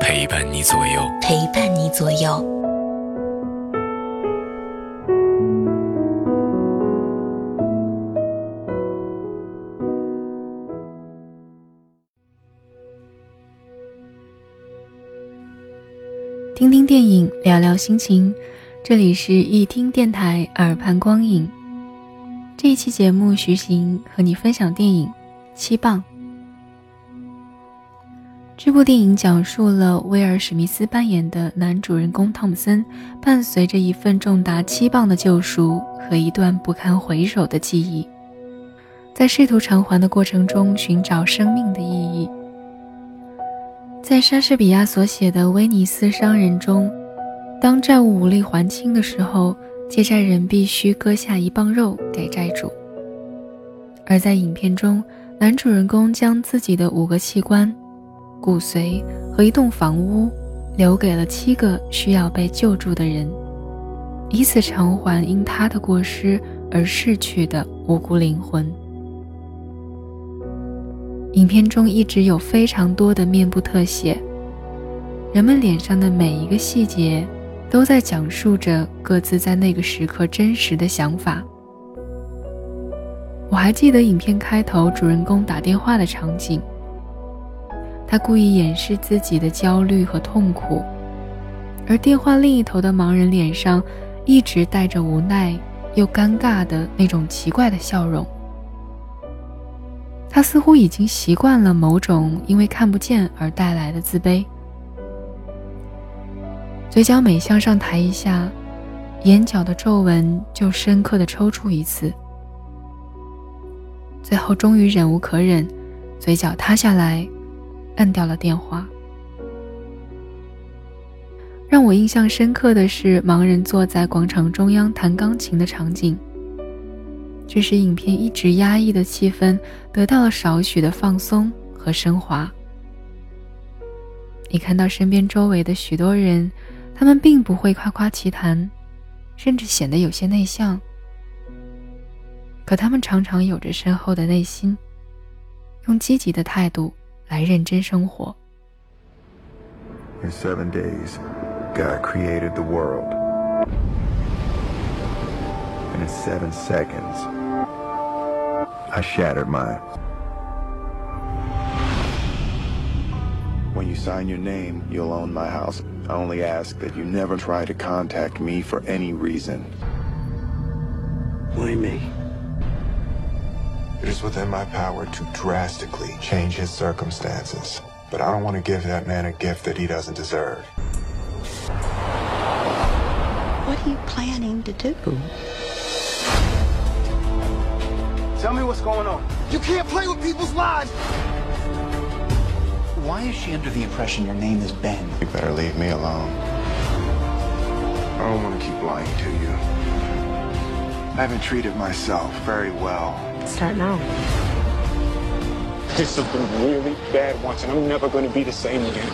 陪伴你左右，陪伴你左右。听听电影，聊聊心情。这里是一听电台，耳畔光影。这一期节目，徐行和你分享电影《七磅》。这部电影讲述了威尔·史密斯扮演的男主人公汤姆森，伴随着一份重达七磅的救赎和一段不堪回首的记忆，在试图偿还的过程中寻找生命的意义。在莎士比亚所写的《威尼斯商人》中，当债务无力还清的时候，借债人必须割下一磅肉给债主；而在影片中，男主人公将自己的五个器官、骨髓和一栋房屋留给了七个需要被救助的人，以此偿还因他的过失而逝去的无辜灵魂。影片中一直有非常多的面部特写，人们脸上的每一个细节都在讲述着各自在那个时刻真实的想法。我还记得影片开头主人公打电话的场景，他故意掩饰自己的焦虑和痛苦，而电话另一头的盲人脸上一直带着无奈又尴尬的那种奇怪的笑容。他似乎已经习惯了某种因为看不见而带来的自卑，嘴角每向上抬一下，眼角的皱纹就深刻的抽搐一次。最后终于忍无可忍，嘴角塌下来，摁掉了电话。让我印象深刻的是盲人坐在广场中央弹钢琴的场景。这使影片一直压抑的气氛得到了少许的放松和升华。你看到身边周围的许多人，他们并不会夸夸其谈，甚至显得有些内向。可他们常常有着深厚的内心，用积极的态度来认真生活。In seven days, God created the world. And in seven seconds, I shattered mine. When you sign your name, you'll own my house. I only ask that you never try to contact me for any reason. Why me? It is within my power to drastically change his circumstances. But I don't want to give that man a gift that he doesn't deserve. What are you planning to do? Tell me what's going on. You can't play with people's lives! Why is she under the impression your name is Ben? You better leave me alone. I don't want to keep lying to you. I haven't treated myself very well. Start now. Did something really bad once, and I'm never going to be the same again.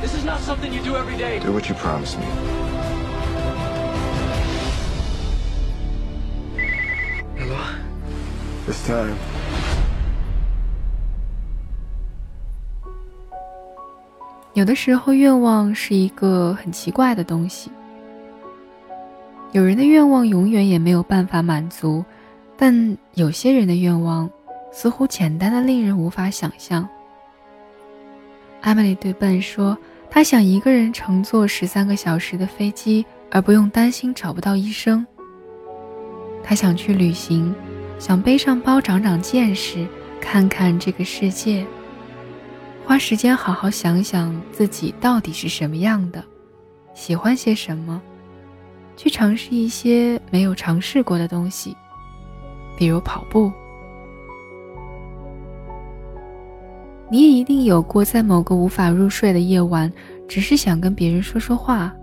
This is not something you do every day. Do what you promised me. Hello? This time, 有的时候，愿望是一个很奇怪的东西。有人的愿望永远也没有办法满足，但有些人的愿望似乎简单的令人无法想象。艾米丽对笨说：“她想一个人乘坐十三个小时的飞机，而不用担心找不到医生。她想去旅行，想背上包长长见识，看看这个世界。”花时间好好想想自己到底是什么样的，喜欢些什么，去尝试一些没有尝试过的东西，比如跑步。你也一定有过在某个无法入睡的夜晚，只是想跟别人说说话，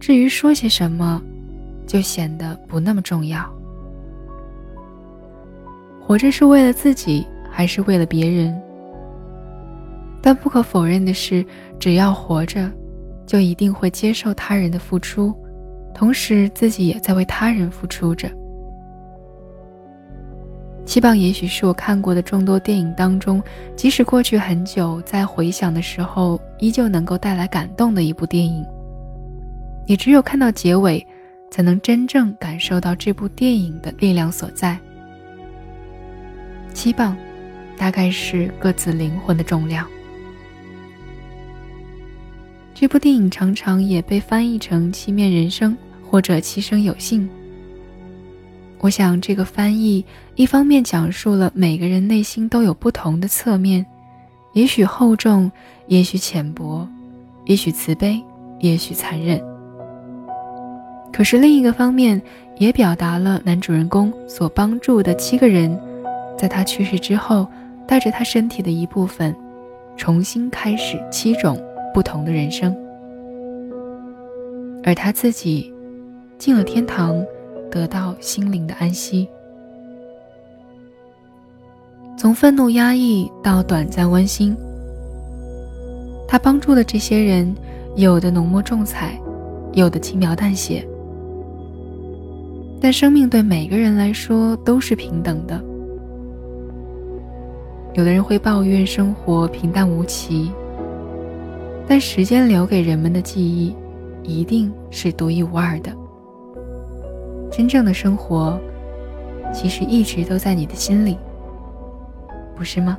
至于说些什么，就显得不那么重要。活着是为了自己，还是为了别人？但不可否认的是，只要活着，就一定会接受他人的付出，同时自己也在为他人付出着。七磅也许是我看过的众多电影当中，即使过去很久，在回想的时候，依旧能够带来感动的一部电影。也只有看到结尾，才能真正感受到这部电影的力量所在。七磅，大概是各自灵魂的重量。这部电影常常也被翻译成《七面人生》或者《七生有幸》。我想，这个翻译一方面讲述了每个人内心都有不同的侧面，也许厚重，也许浅薄，也许慈悲，也许残忍。可是另一个方面，也表达了男主人公所帮助的七个人，在他去世之后，带着他身体的一部分，重新开始七种不同的人生，而他自己进了天堂。得到心灵的安息。从愤怒压抑到短暂温馨，他帮助的这些人，有的浓墨重彩，有的轻描淡写。但生命对每个人来说都是平等的。有的人会抱怨生活平淡无奇，但时间留给人们的记忆，一定是独一无二的。真正的生活，其实一直都在你的心里，不是吗？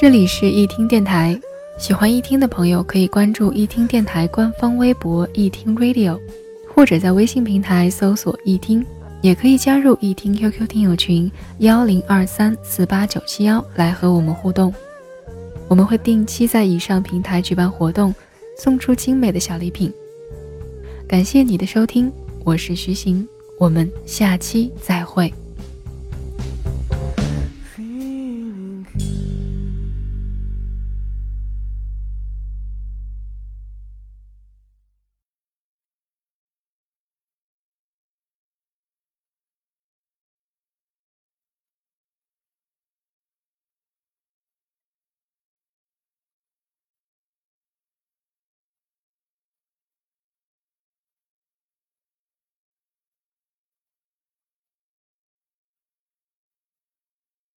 这里是易听电台，喜欢易听的朋友可以关注易听电台官方微博易听 Radio，或者在微信平台搜索易听，也可以加入易听 QQ 听友群幺零二三四八九七幺来和我们互动。我们会定期在以上平台举办活动，送出精美的小礼品。感谢你的收听，我是徐行，我们下期再会。